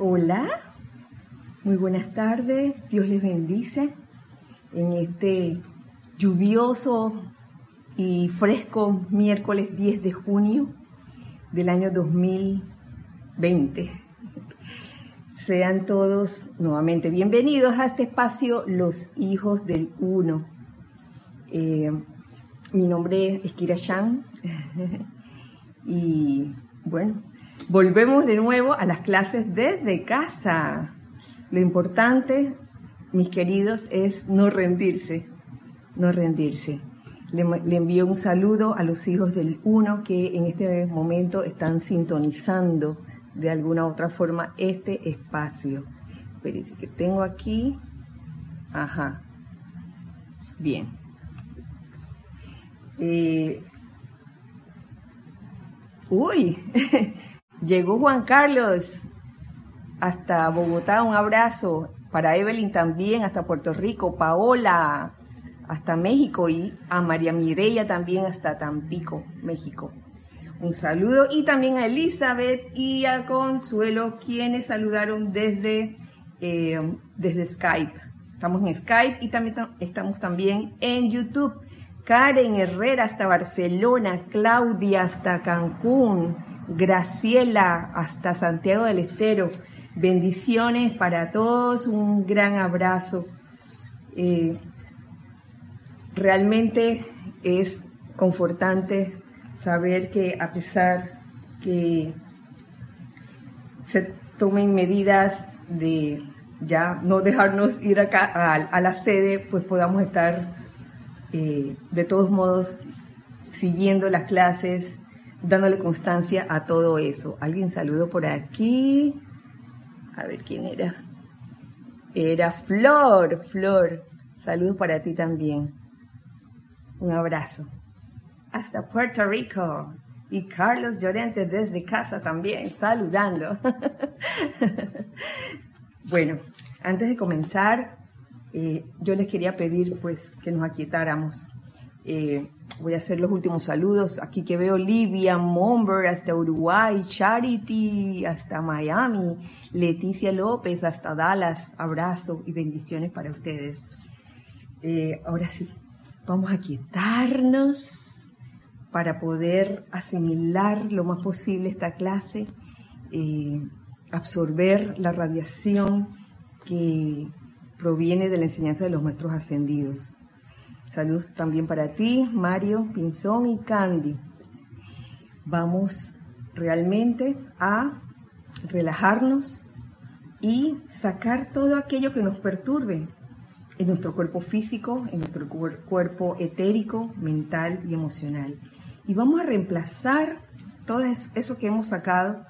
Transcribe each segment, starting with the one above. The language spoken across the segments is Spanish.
Hola, muy buenas tardes, Dios les bendice en este lluvioso y fresco miércoles 10 de junio del año 2020. Sean todos nuevamente bienvenidos a este espacio Los Hijos del Uno. Eh, mi nombre es Kira Shan y bueno, Volvemos de nuevo a las clases desde casa. Lo importante, mis queridos, es no rendirse, no rendirse. Le, envío un saludo a los hijos del uno que en este momento están sintonizando de alguna u otra forma este espacio. Espérense que tengo aquí. Ajá. Bien. Eh, uy, Llegó Juan Carlos hasta Bogotá, un abrazo. Para Evelyn también, hasta Puerto Rico. Paola, hasta México. Y a María Mireya también hasta Tampico, México. Un saludo. Y también a Elizabeth y a Consuelo, quienes saludaron desde, eh, desde Skype. Estamos en Skype y también estamos también en YouTube. Karen Herrera hasta Barcelona, Claudia hasta Cancún, Graciela hasta Santiago del Estero. Bendiciones para todos, un gran abrazo. Eh, realmente es confortante saber que a pesar que se tomen medidas de ya no dejarnos ir acá a, la sede, pues podamos estar eh, de todos modos siguiendo las clases, dándole constancia a todo eso. Alguien saludó por aquí. A ver quién era. Era Flor, Flor. Saludos para ti también. Un abrazo. Hasta Puerto Rico. Y Carlos Llorente desde casa también, saludando. bueno, antes de comenzar, eh, yo les quería pedir pues que nos aquietáramos. Eh, Voy a hacer los últimos saludos. Aquí que veo Livia, Momber, hasta Uruguay, Charity, hasta Miami, Leticia López, hasta Dallas. Abrazo y bendiciones para ustedes. Eh, ahora sí, vamos a quietarnos para poder asimilar lo más posible esta clase, absorber la radiación que proviene de la enseñanza de los maestros ascendidos. Saludos también para ti, Mario, Pinzón y Candy. Vamos realmente a relajarnos y sacar todo aquello que nos perturbe en nuestro cuerpo físico, en nuestro cuerpo etérico, mental y emocional. Y vamos a reemplazar todo eso que hemos sacado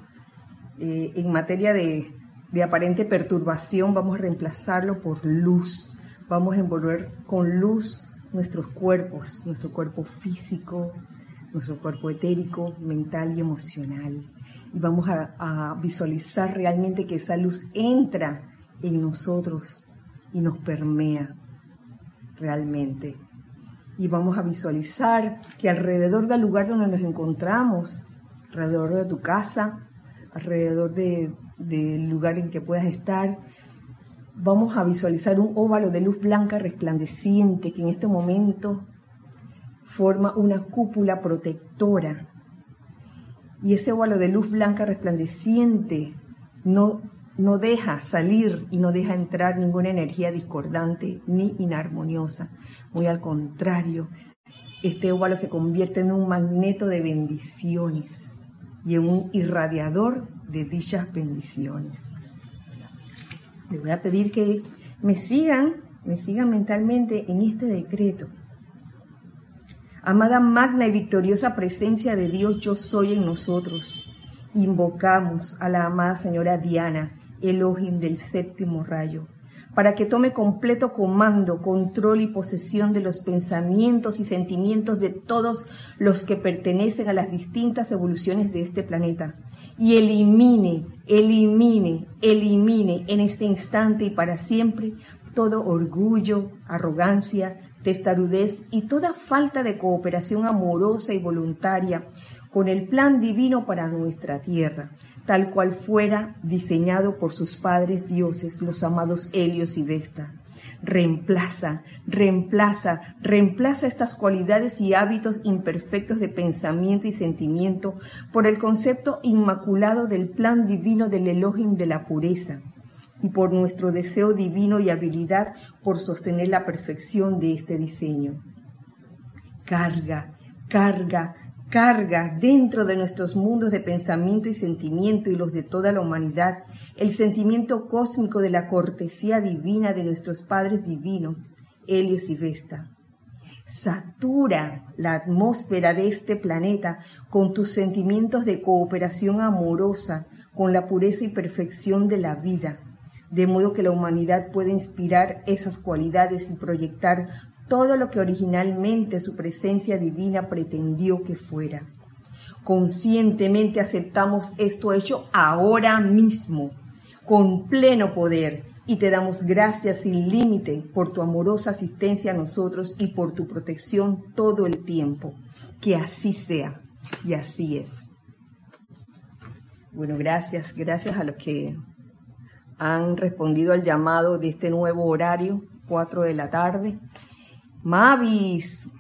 eh, en materia de, de aparente perturbación, vamos a reemplazarlo por luz. Vamos a envolver con luz nuestros cuerpos, nuestro cuerpo físico, nuestro cuerpo etérico, mental y emocional. Y vamos a, visualizar realmente que esa luz entra en nosotros y nos permea realmente. Y vamos a visualizar que alrededor del lugar donde nos encontramos, alrededor de tu casa, alrededor del lugar en que puedas estar, vamos a visualizar un óvalo de luz blanca resplandeciente que en este momento forma una cúpula protectora. Y ese óvalo de luz blanca resplandeciente no, no deja salir y no deja entrar ninguna energía discordante ni inarmoniosa. Muy al contrario, este óvalo se convierte en un magneto de bendiciones y en un irradiador de dichas bendiciones. Les voy a pedir que me sigan, me sigan mentalmente en este decreto. Amada magna y victoriosa presencia de Dios, yo soy en nosotros. Invocamos a la amada señora Diana, Elohim del séptimo rayo, para que tome completo comando, control y posesión de los pensamientos y sentimientos de todos los que pertenecen a las distintas evoluciones de este planeta. Y elimine, elimine, elimine en este instante y para siempre todo orgullo, arrogancia, testarudez y toda falta de cooperación amorosa y voluntaria con el plan divino para nuestra tierra, tal cual fuera diseñado por sus padres dioses, los amados Helios y Vesta. Reemplaza, reemplaza, reemplaza estas cualidades y hábitos imperfectos de pensamiento y sentimiento por el concepto inmaculado del plan divino del Elohim de la pureza y por nuestro deseo divino y habilidad por sostener la perfección de este diseño. Carga, carga, carga dentro de nuestros mundos de pensamiento y sentimiento y los de toda la humanidad el sentimiento cósmico de la cortesía divina de nuestros padres divinos, Helios y Vesta. Satura la atmósfera de este planeta con tus sentimientos de cooperación amorosa con la pureza y perfección de la vida, de modo que la humanidad pueda inspirar esas cualidades y proyectar todo lo que originalmente su presencia divina pretendió que fuera. Conscientemente aceptamos esto hecho ahora mismo, con pleno poder, y te damos gracias sin límite por tu amorosa asistencia a nosotros y por tu protección todo el tiempo. Que así sea, y así es. Bueno, gracias, gracias a los que han respondido al llamado de este nuevo horario, 4 de la tarde. Mavis,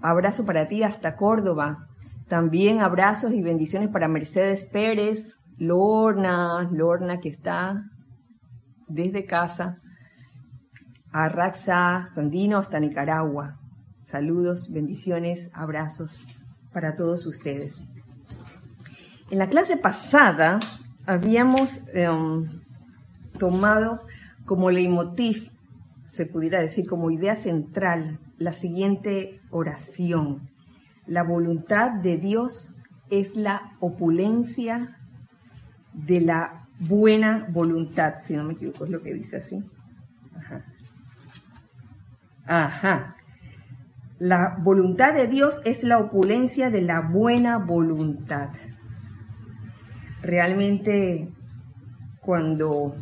abrazo para ti hasta Córdoba. También abrazos y bendiciones para Mercedes Pérez, Lorna, Lorna que está desde casa, a Raxa, Sandino hasta Nicaragua. Saludos, bendiciones, abrazos para todos ustedes. En la clase pasada habíamos em, tomado como leitmotiv se pudiera decir como idea central la siguiente oración. La voluntad de Dios es la opulencia de la buena voluntad, si no me equivoco, es lo que dice así. Ajá. Ajá. La voluntad de Dios es la opulencia de la buena voluntad. Realmente cuando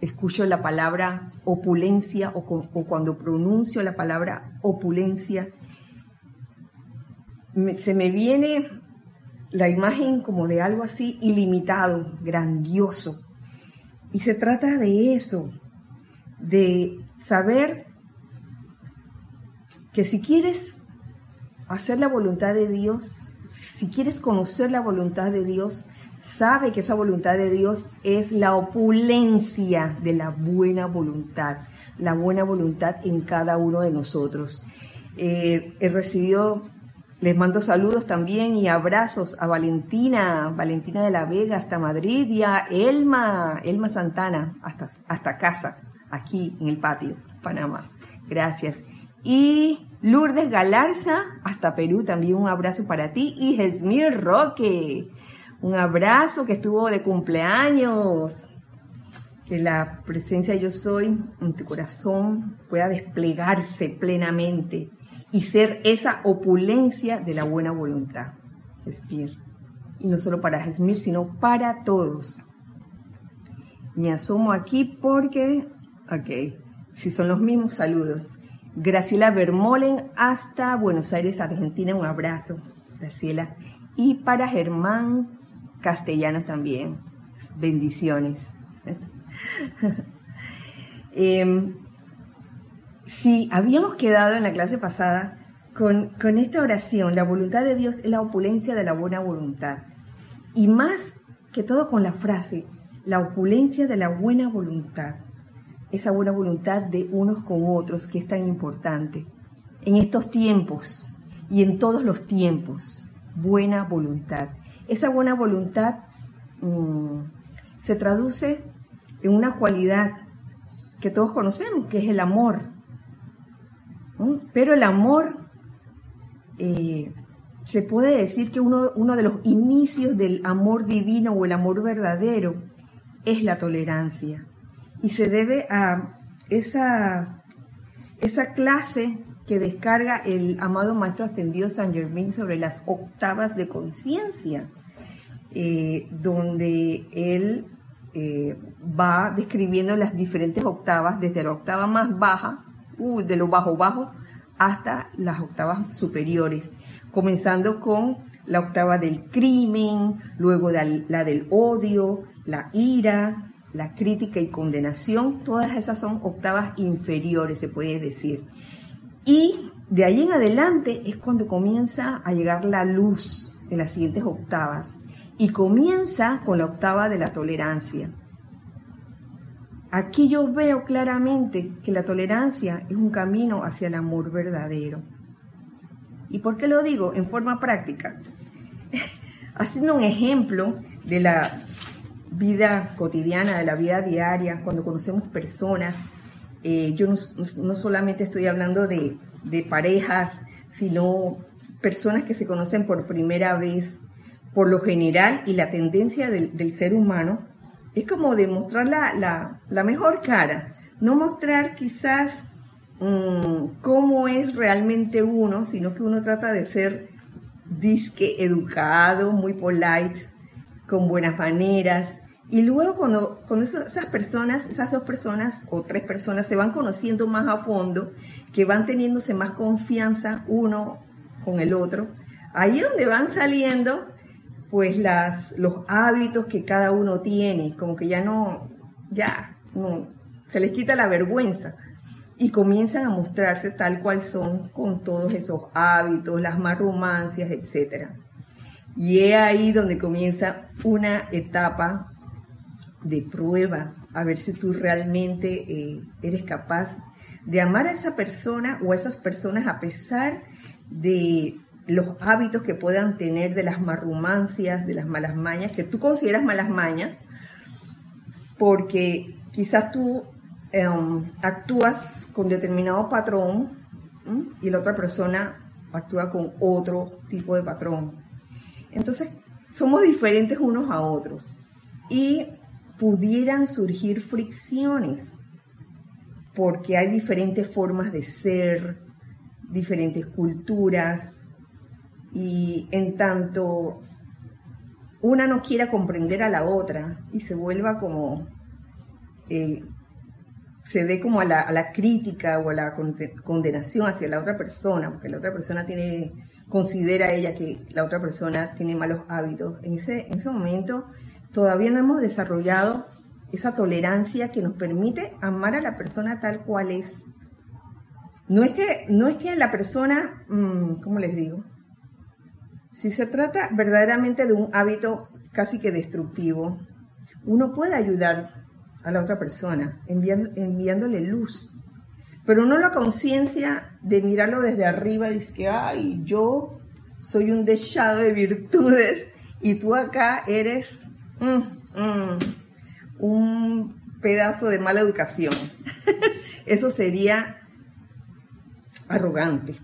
escucho la palabra opulencia o, cuando pronuncio la palabra opulencia, se me viene la imagen como de algo así ilimitado, grandioso. Y se trata de eso, de saber que si quieres hacer la voluntad de Dios, si quieres conocer la voluntad de Dios, sabe que esa voluntad de Dios es la opulencia de la buena voluntad, la buena voluntad en cada uno de nosotros. Eh, he recibido, les mando saludos también y abrazos a Valentina, Valentina de la Vega hasta Madrid y a Elma, Elma Santana hasta, hasta casa, aquí en el patio, Panamá. Gracias. Y Lourdes Galarza, hasta Perú, también un abrazo para ti. Y Esmir Roque, un abrazo que estuvo de cumpleaños. Que la presencia de yo soy en tu corazón pueda desplegarse plenamente y ser esa opulencia de la buena voluntad. Y no solo para Esmir, sino para todos. Me asomo aquí porque, ok, si son los mismos saludos. Graciela Bermolen hasta Buenos Aires, Argentina, un abrazo, Graciela. Y para Germán castellanos también. Bendiciones. eh, sí, habíamos quedado en la clase pasada con, con esta oración, la voluntad de Dios es la opulencia de la buena voluntad. Y más que todo con la frase, la opulencia de la buena voluntad. Esa buena voluntad de unos con otros que es tan importante. En estos tiempos y en todos los tiempos, buena voluntad. Esa buena voluntad mm, se traduce en una cualidad que todos conocemos, que es el amor. Pero el amor, eh, se puede decir que uno, uno de los inicios del amor divino o el amor verdadero es la tolerancia. Y se debe a esa, esa clase que descarga el amado Maestro Ascendido San Germain sobre las octavas de conciencia, eh, donde él eh, va describiendo las diferentes octavas, desde la octava más baja, uh, de lo bajo bajo, hasta las octavas superiores, comenzando con la octava del crimen, luego la del odio, la ira, la crítica y condenación, todas esas son octavas inferiores, se puede decir. Y de ahí en adelante es cuando comienza a llegar la luz en las siguientes octavas. Y comienza con la octava de la tolerancia. Aquí yo veo claramente que la tolerancia es un camino hacia el amor verdadero. ¿Y por qué lo digo? En forma práctica. Haciendo un ejemplo de la vida cotidiana, de la vida diaria, cuando conocemos personas, eh, yo no, solamente estoy hablando de, parejas, sino personas que se conocen por primera vez, por lo general y la tendencia del, ser humano, es como demostrar la, la, mejor cara, no mostrar quizás mm, cómo es realmente uno, sino que uno trata de ser disque educado, muy polite, con buenas maneras, y luego cuando, cuando esas personas, esas dos personas o tres personas se van conociendo más a fondo, que van teniéndose más confianza uno con el otro, ahí es donde van saliendo pues las, los hábitos que cada uno tiene, como que ya no, ya, no, se les quita la vergüenza y comienzan a mostrarse tal cual son con todos esos hábitos, las más romancias, etc. Y es ahí donde comienza una etapa de prueba, a ver si tú realmente eh, eres capaz de amar a esa persona o a esas personas a pesar de los hábitos que puedan tener, de las marrumancias, de las malas mañas, que tú consideras malas mañas, porque quizás tú em, actúas con determinado patrón y la otra persona actúa con otro tipo de patrón. Entonces, somos diferentes unos a otros. Y pudieran surgir fricciones, porque hay diferentes formas de ser, diferentes culturas, y en tanto una no quiera comprender a la otra y se vuelva como, eh, se dé como a la, crítica o a la condenación hacia la otra persona, porque la otra persona tiene, considera ella que la otra persona tiene malos hábitos. En ese, en ese momento todavía no hemos desarrollado esa tolerancia que nos permite amar a la persona tal cual es. No es que, no es que la persona, mm, ¿cómo les digo? Si se trata verdaderamente de un hábito casi que destructivo, uno puede ayudar a la otra persona enviándole luz, pero no la conciencia de mirarlo desde arriba decir que, ay, yo soy un dechado de virtudes y tú acá eres Mm, mm. un pedazo de mala educación. Eso sería arrogante,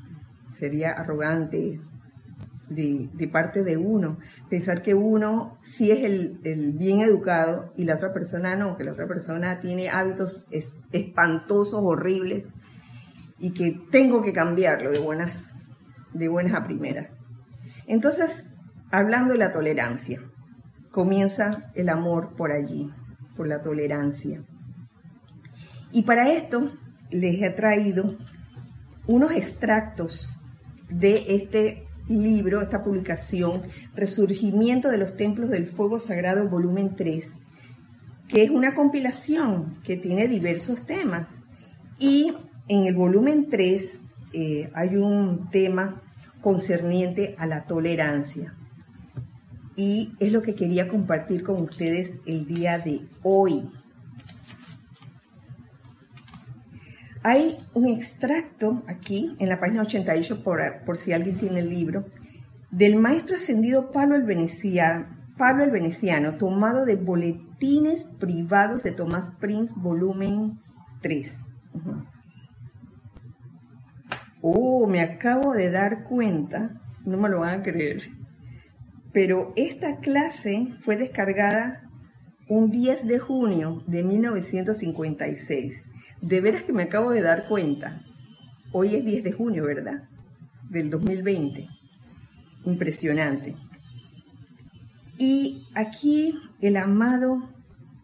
sería arrogante de, parte de uno. Pensar que uno sí es el, bien educado y la otra persona no, que la otra persona tiene hábitos espantosos, horribles y que tengo que cambiarlo de buenas, de buenas a primeras. Entonces, hablando de la tolerancia, comienza el amor por allí, por la tolerancia. Y para esto les he traído unos extractos de este libro, esta publicación, Resurgimiento de los Templos del Fuego Sagrado, volumen 3, que es una compilación que tiene diversos temas. Y en el volumen 3 eh, hay un tema concerniente a la tolerancia y es lo que quería compartir con ustedes el día de hoy. Hay un extracto aquí en la página 88, por, por si alguien tiene el libro, del maestro ascendido Pablo el, Veneciano, Pablo el Veneciano, tomado de Boletines Privados de Tomás Prince, volumen 3. Oh, me acabo de dar cuenta, no me lo van a creer, pero esta clase fue descargada un 10 de junio de 1956. De veras que me acabo de dar cuenta. Hoy es 10 de junio, ¿verdad? Del 2020. Impresionante. Y aquí el amado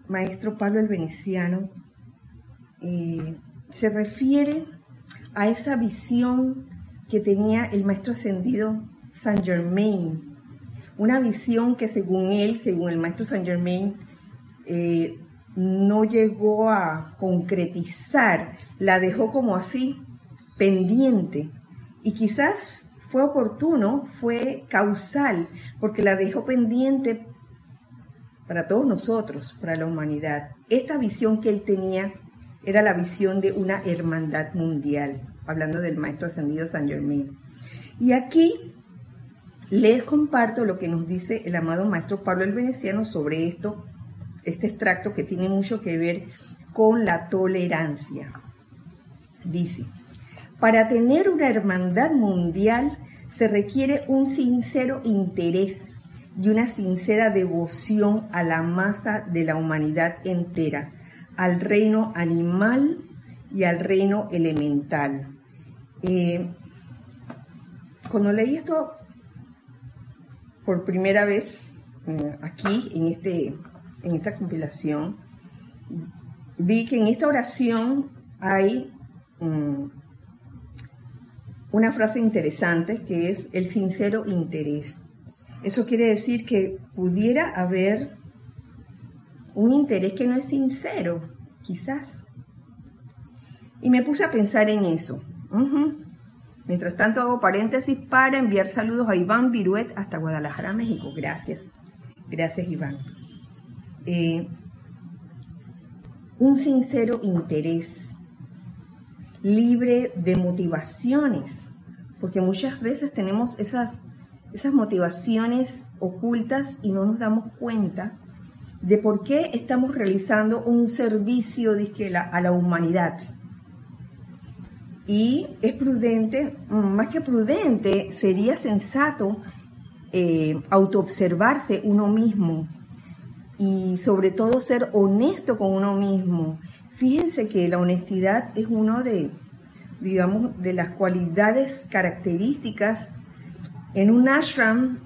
maestro Pablo el Veneciano eh, se refiere a esa visión que tenía el maestro ascendido Saint Germain una visión que según él, según el maestro Saint Germain, eh, no llegó a concretizar, la dejó como así, pendiente. Y quizás fue oportuno, fue causal, porque la dejó pendiente para todos nosotros, para la humanidad. Esta visión que él tenía era la visión de una hermandad mundial, hablando del maestro ascendido San Germain. Y aquí les comparto lo que nos dice el amado maestro Pablo el Veneciano sobre esto, este extracto que tiene mucho que ver con la tolerancia. Dice, para tener una hermandad mundial se requiere un sincero interés y una sincera devoción a la masa de la humanidad entera, al reino animal y al reino elemental. Eh, cuando leí esto por primera vez eh, aquí en, este, en esta compilación, vi que en esta oración hay mm, una frase interesante que es el sincero interés. Eso quiere decir que pudiera haber un interés que no es sincero, quizás. Y me puse a pensar en eso. Mientras tanto hago paréntesis para enviar saludos a Iván Viruet hasta Guadalajara, México. Gracias. Gracias, Iván. Eh, un sincero interés, libre de motivaciones, porque muchas veces tenemos esas, esas motivaciones ocultas y no nos damos cuenta de por qué estamos realizando un servicio a la humanidad. Y es prudente, más que prudente, sería sensato eh, autoobservarse uno mismo y sobre todo ser honesto con uno mismo. Fíjense que la honestidad es uno de, digamos, de las cualidades características en un ashram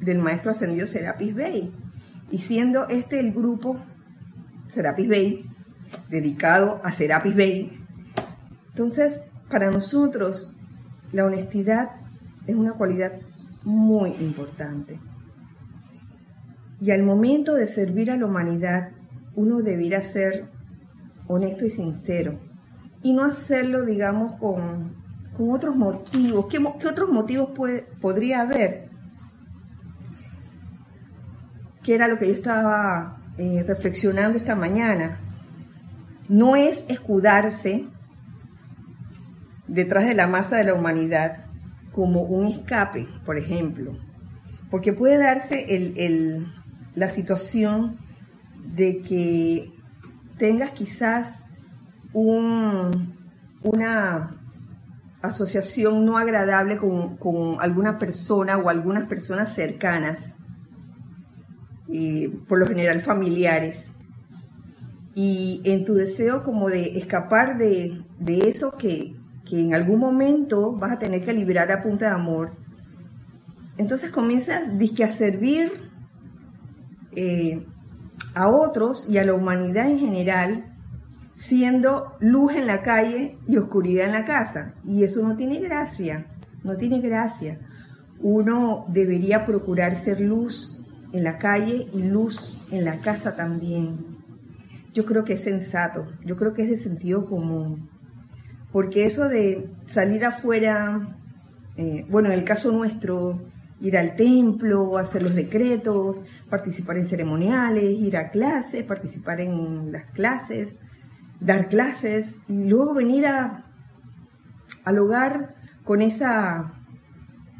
del maestro ascendido Serapis Bey. Y siendo este el grupo Serapis Bay, dedicado a Serapis Bay, entonces para nosotros la honestidad es una cualidad muy importante. Y al momento de servir a la humanidad, uno debiera ser honesto y sincero. Y no hacerlo, digamos, con, otros motivos. ¿Qué, otros motivos podría haber? que era lo que yo estaba eh, reflexionando esta mañana, no es escudarse detrás de la masa de la humanidad como un escape, por ejemplo, porque puede darse la situación de que tengas quizás una asociación no agradable con, con alguna persona o algunas personas cercanas por lo general familiares. Y en tu deseo como de escapar de, eso que, en algún momento vas a tener que liberar a punta de amor, entonces comienzas a servir eh, a otros y a la humanidad en general, siendo luz en la calle y oscuridad en la casa. Y eso no tiene gracia, no tiene gracia. Uno debería procurar ser luz en la calle y luz en la casa también. Yo creo que es sensato, yo creo que es de sentido común, porque eso de salir afuera, eh, bueno, en el caso nuestro, ir al templo, hacer los decretos, participar en ceremoniales, ir a clases, participar en las clases, dar clases y luego venir a, al hogar con esa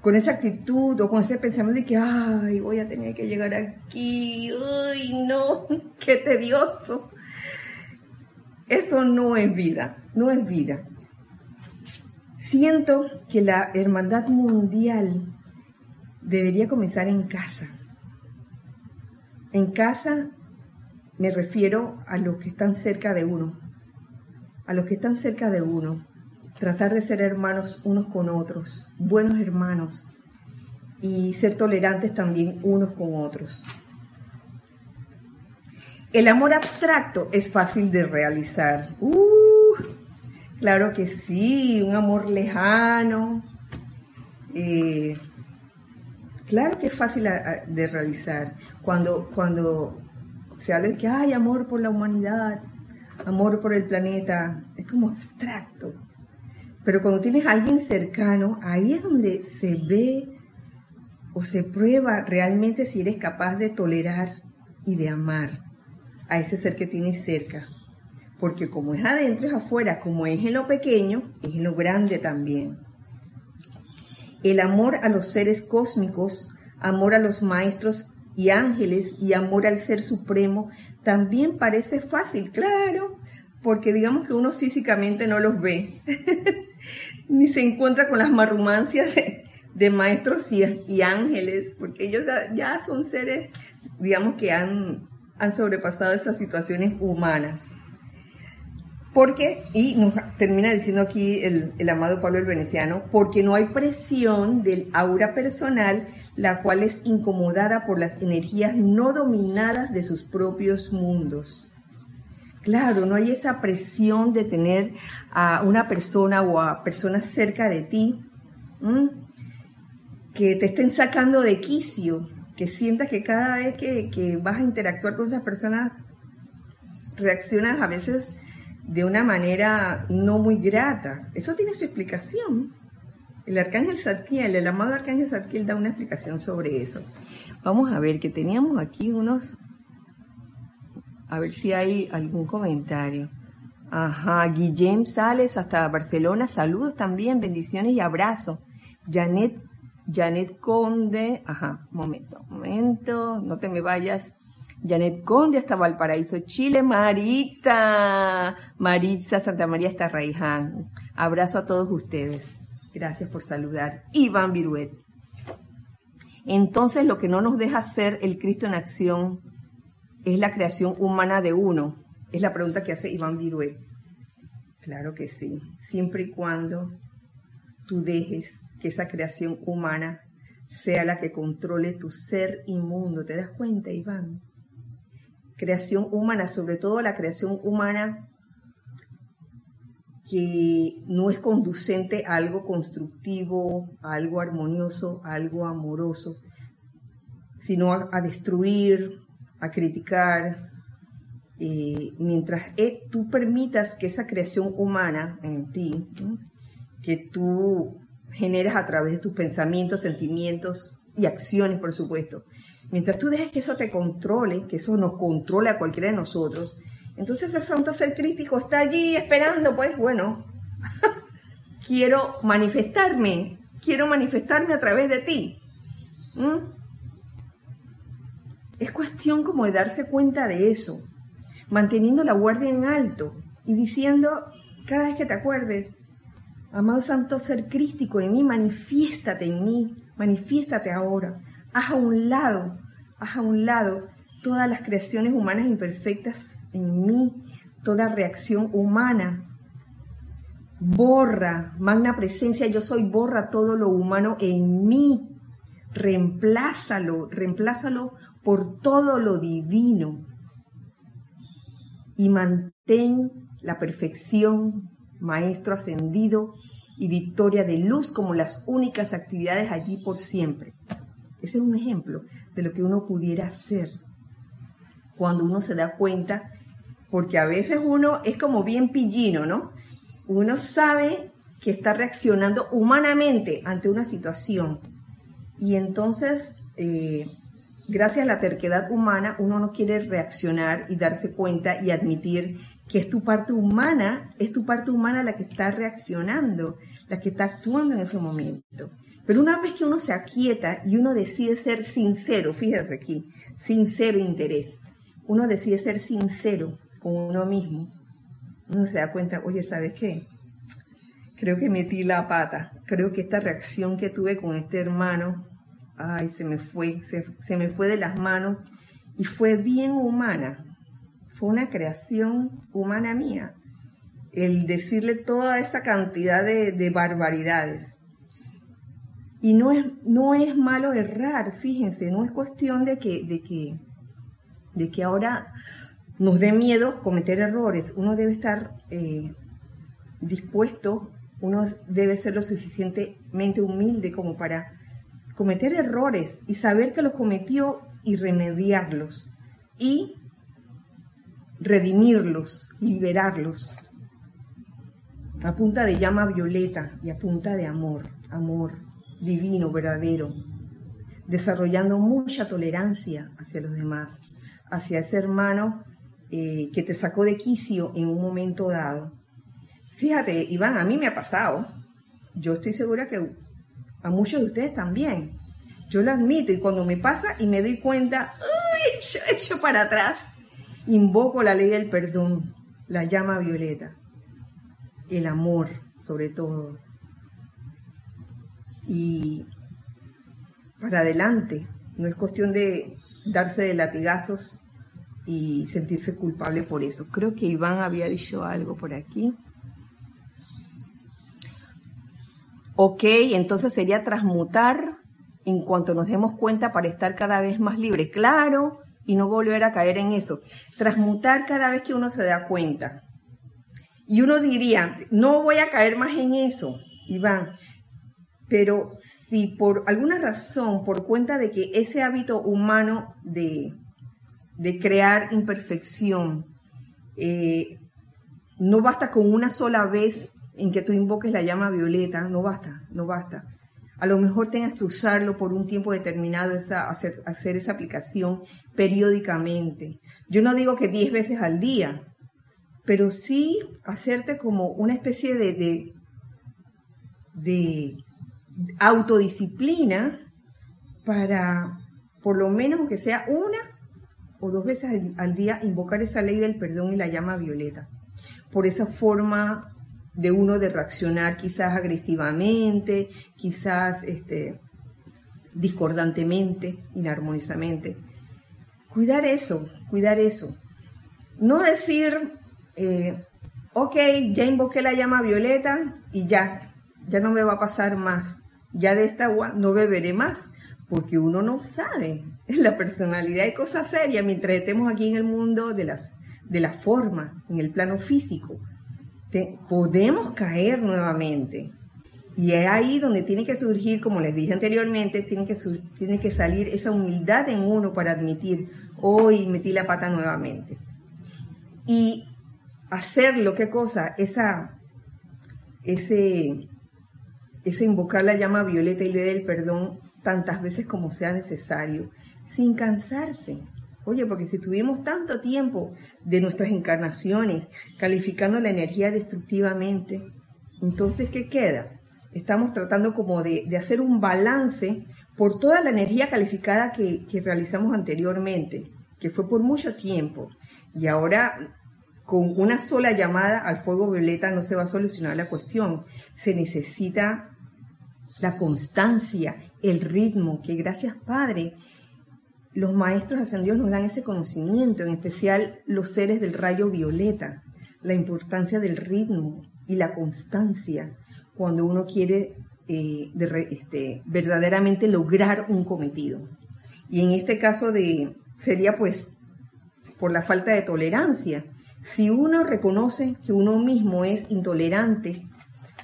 con esa actitud o con ese pensamiento de que, ay, voy a tener que llegar aquí, ay, no, qué tedioso. Eso no es vida, no es vida. Siento que la hermandad mundial debería comenzar en casa. En casa me refiero a los que están cerca de uno, a los que están cerca de uno, tratar de ser hermanos unos con otros, buenos hermanos, y ser tolerantes también unos con otros. El amor abstracto es fácil de realizar. Uh, claro que sí, un amor lejano, eh, Claro que es fácil de realizar. Cuando, cuando se habla de que hay amor por la humanidad, amor por el planeta, es como abstracto. Pero cuando tienes a alguien cercano, ahí es donde se ve o se prueba realmente si eres capaz de tolerar y de amar a ese ser que tienes cerca. Porque como es adentro, es afuera, como es en lo pequeño, es en lo grande también. El amor a los seres cósmicos, amor a los maestros y ángeles y amor al ser supremo también parece fácil, claro, porque digamos que uno físicamente no los ve, ni se encuentra con las marrumancias de, maestros y, ángeles, porque ellos ya, son seres, digamos que han, han sobrepasado esas situaciones humanas. Porque, y nos termina diciendo aquí el, el, amado Pablo el Veneciano, porque no hay presión del aura personal, la cual es incomodada por las energías no dominadas de sus propios mundos. Claro, no hay esa presión de tener a una persona o a personas cerca de ti que te estén sacando de quicio, que sientas que cada vez que, que vas a interactuar con esas personas reaccionas a veces de una manera no muy grata. Eso tiene su explicación. El arcángel Zadkiel, el amado arcángel Zadkiel da una explicación sobre eso. Vamos a ver que teníamos aquí unos, a ver si hay algún comentario. Ajá, Guillem Sales hasta Barcelona, saludos también, bendiciones y abrazos. Janet, Janet Conde, ajá, momento, momento, no te me vayas. Janet Conde hasta Valparaíso, Chile, Maritza, Maritza Santa María hasta Raiján. Abrazo a todos ustedes. Gracias por saludar. Iván Viruet. Entonces lo que no nos deja ser el Cristo en acción es la creación humana de uno. Es la pregunta que hace Iván Viruet. Claro que sí, siempre y cuando tú dejes que esa creación humana sea la que controle tu ser inmundo. ¿Te das cuenta, Iván? Creación humana, sobre todo la creación humana que no es conducente a algo constructivo, a algo armonioso, a algo amoroso, sino a, destruir, a criticar. Eh, mientras eh, tú permitas que esa creación humana en ti, que tú generas a través de tus pensamientos, sentimientos y acciones, por supuesto, Mientras tú dejes que eso te controle, que eso nos controle a cualquiera de nosotros, entonces ese santo ser crítico está allí esperando, pues bueno, quiero manifestarme, quiero manifestarme a través de ti. Es cuestión como de darse cuenta de eso, manteniendo la guardia en alto y diciendo cada vez que te acuerdes, amado santo ser crístico en mí, manifiéstate en mí, manifiéstate ahora, haz a un lado haz a un lado todas las creaciones humanas imperfectas en mí, toda reacción humana. Borra, magna presencia, yo soy, borra todo lo humano en mí. Reemplázalo, reemplázalo por todo lo divino. Y mantén la perfección, maestro ascendido y victoria de luz como las únicas actividades allí por siempre. Ese es un ejemplo de lo que uno pudiera hacer cuando uno se da cuenta, porque a veces uno es como bien pillino, ¿no? Uno sabe que está reaccionando humanamente ante una situación y entonces, eh, gracias a la terquedad humana, uno no quiere reaccionar y darse cuenta y admitir que es tu parte humana, es tu parte humana la que está reaccionando, la que está actuando en ese momento. Pero una vez que uno se aquieta y uno decide ser sincero, fíjate aquí, sincero interés, uno decide ser sincero con uno mismo, uno se da cuenta, oye, ¿sabes qué? Creo que metí la pata, creo que esta reacción que tuve con este hermano, ay, se me fue, se, me fue de las manos y fue bien humana, fue una creación humana mía, el decirle toda esa cantidad de barbaridades y no es, no es malo errar, fíjense, no es cuestión de que, de que, de que ahora nos dé miedo cometer errores. Uno debe estar eh, dispuesto, uno debe ser lo suficientemente humilde como para cometer errores y saber que los cometió y remediarlos y redimirlos, liberarlos a punta de llama violeta y a punta de amor, amor divino, verdadero, desarrollando mucha tolerancia hacia los demás, hacia ese hermano eh, que te sacó de quicio en un momento dado. Fíjate, Iván, a mí me ha pasado, yo estoy segura que a muchos de ustedes también. Yo lo admito y cuando me pasa y me doy cuenta, ¡uy! Echo para atrás. Invoco la ley del perdón, la llama violeta el amor sobre todo. Y para adelante, no es cuestión de darse de latigazos y sentirse culpable por eso. Creo que Iván había dicho algo por aquí. Ok, entonces sería transmutar en cuanto nos demos cuenta para estar cada vez más libre, claro, y no volver a caer en eso. Transmutar cada vez que uno se da cuenta. Y uno diría, no voy a caer más en eso, Iván, pero si por alguna razón, por cuenta de que ese hábito humano de, crear imperfección, eh, no basta con una sola vez en que tú invoques la llama violeta, no basta, no basta. A lo mejor tengas que usarlo por un tiempo determinado, esa, hacer, hacer esa aplicación periódicamente. Yo no digo que 10 veces al día, pero sí hacerte como una especie de, de, autodisciplina para, por lo menos que sea una o dos veces al día, invocar esa ley del perdón y la llama violeta. Por esa forma de uno de reaccionar quizás agresivamente, quizás este, discordantemente, inarmoniosamente. Cuidar eso, cuidar eso. No decir, eh, ok, ya invoqué la llama violeta y ya, ya no me va a pasar más. Ya de esta agua no beberé más, porque uno no sabe. La personalidad y cosas serias mientras estemos aquí en el mundo de, las, de la forma, en el plano físico. podemos caer nuevamente. Y es ahí donde tiene que surgir, como les dije anteriormente, tiene que, tiene que salir esa humildad en uno para admitir, hoy metí la pata nuevamente. Y hacerlo, ¿qué cosa? Esa, ese, ese invocar la llama violeta y le el perdón tantas veces como sea necesario, sin cansarse. Oye, porque si tuvimos tanto tiempo de nuestras encarnaciones calificando la energía destructivamente, entonces, ¿qué queda? Estamos tratando como de, hacer un balance por toda la energía calificada que, que realizamos anteriormente, que fue por mucho tiempo. Y ahora con una sola llamada al fuego violeta no se va a solucionar la cuestión. Se necesita la constancia, el ritmo, que gracias Padre, los maestros ascendidos nos dan ese conocimiento, en especial los seres del rayo violeta, la importancia del ritmo y la constancia cuando uno quiere eh, este, verdaderamente lograr un cometido. Y en este caso de, sería pues por la falta de tolerancia, si uno reconoce que uno mismo es intolerante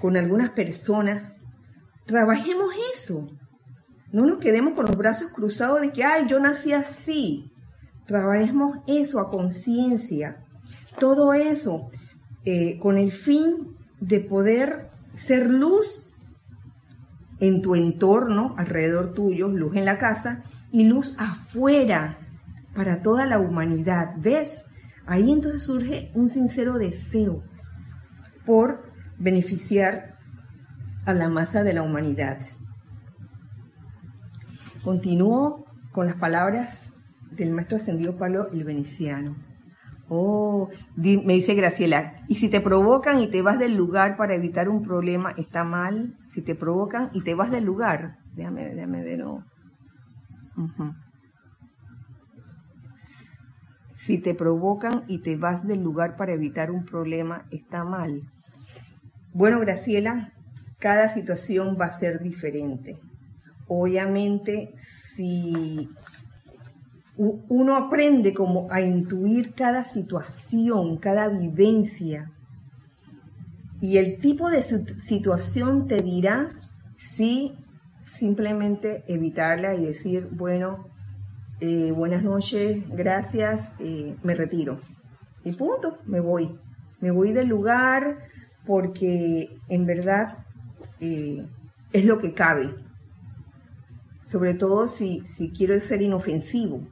con algunas personas, trabajemos eso. No nos quedemos con los brazos cruzados de que, ay, yo nací así. Trabajemos eso a conciencia. Todo eso eh, con el fin de poder ser luz en tu entorno, alrededor tuyo, luz en la casa y luz afuera para toda la humanidad. ¿Ves? Ahí entonces surge un sincero deseo por beneficiar a la masa de la humanidad. Continúo con las palabras del maestro ascendido Pablo el Veneciano. Oh, me dice Graciela, y si te provocan y te vas del lugar para evitar un problema, ¿está mal? Si te provocan y te vas del lugar, déjame, déjame de nuevo. Si te provocan y te vas del lugar para evitar un problema, está mal. Bueno, Graciela, cada situación va a ser diferente. Obviamente, si uno aprende como a intuir cada situación, cada vivencia, y el tipo de situación te dirá si simplemente evitarla y decir, bueno, eh, buenas noches, gracias, eh, me retiro. Y punto, me voy. Me voy del lugar porque en verdad eh, es lo que cabe. Sobre todo si, si quiero ser inofensivo.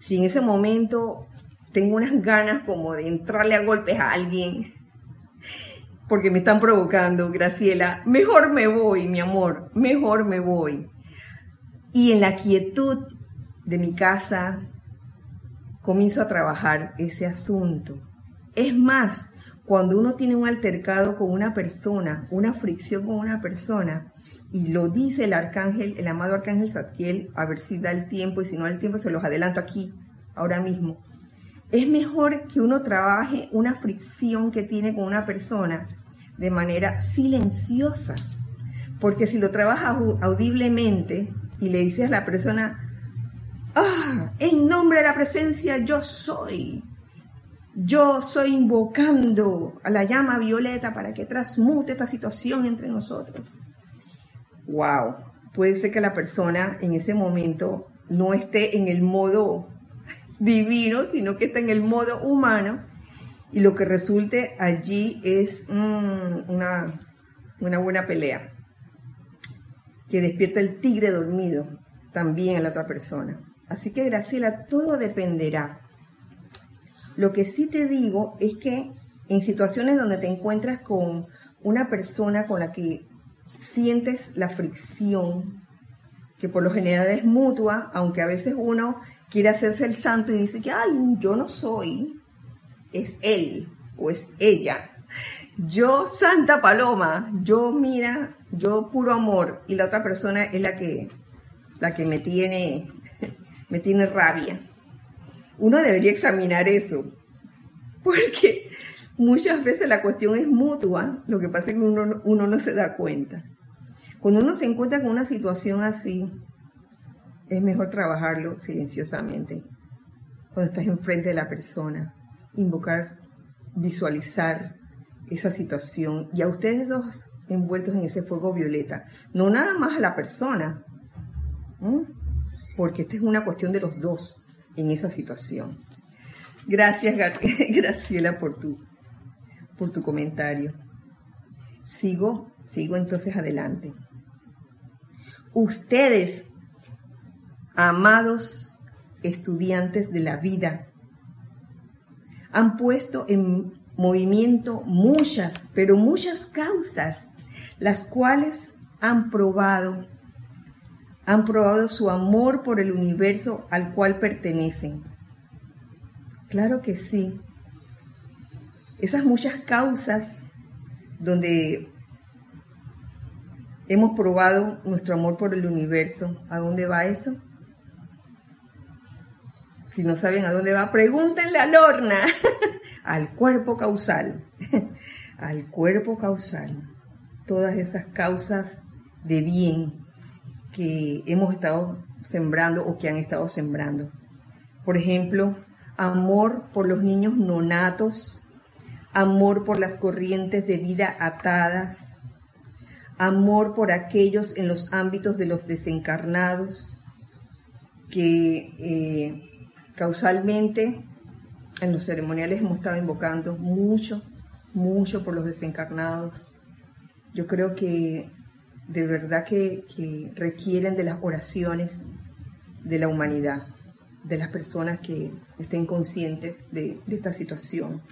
Si en ese momento tengo unas ganas como de entrarle a golpes a alguien porque me están provocando, Graciela, mejor me voy, mi amor, mejor me voy. Y en la quietud de mi casa comienzo a trabajar ese asunto. Es más, cuando uno tiene un altercado con una persona, una fricción con una persona, y lo dice el arcángel, el amado arcángel Zadkiel, a ver si da el tiempo, y si no da el tiempo se los adelanto aquí, ahora mismo. Es mejor que uno trabaje una fricción que tiene con una persona de manera silenciosa, porque si lo trabajas audiblemente y le dices a la persona, ah, en nombre de la presencia yo soy, yo soy invocando a la llama violeta para que transmute esta situación entre nosotros. Wow, puede ser que la persona en ese momento no esté en el modo divino, sino que está en el modo humano y lo que resulte allí es mm, una, una buena pelea que despierta el tigre dormido también a la otra persona. Así que Graciela, todo dependerá lo que sí te digo es que en situaciones donde te encuentras con una persona con la que sientes la fricción, que por lo general es mutua, aunque a veces uno quiere hacerse el santo y dice que, ay, yo no soy, es él o es ella. Yo, Santa Paloma, yo mira, yo puro amor y la otra persona es la que, la que me tiene, me tiene rabia uno debería examinar eso, porque muchas veces la cuestión es mutua, lo que pasa es que uno, no se da cuenta. Cuando uno se encuentra con una situación así, es mejor trabajarlo silenciosamente. Cuando estás enfrente de la persona, invocar, visualizar esa situación y a ustedes dos envueltos en ese fuego violeta, no nada más a la persona, porque esta es una cuestión de los dos en esa situación. Gracias, Graciela, por tu, por tu comentario. Sigo, sigo entonces adelante. Ustedes, amados estudiantes de la vida, han puesto en movimiento muchas, pero muchas causas, las cuales han probado han probado su amor por el universo al cual pertenecen. Claro que sí. Esas muchas causas donde hemos probado nuestro amor por el universo, ¿a dónde va eso? Si no saben a dónde va, pregúntenle a Lorna, al cuerpo causal, al cuerpo causal. Todas esas causas de bien que hemos estado sembrando o que han estado sembrando. Por ejemplo, amor por los niños nonatos, amor por las corrientes de vida atadas, amor por aquellos en los ámbitos de los desencarnados, que eh, causalmente en los ceremoniales hemos estado invocando mucho, mucho por los desencarnados. Yo creo que de verdad que, requieren de las oraciones de la humanidad, de las personas que estén conscientes de, esta situación.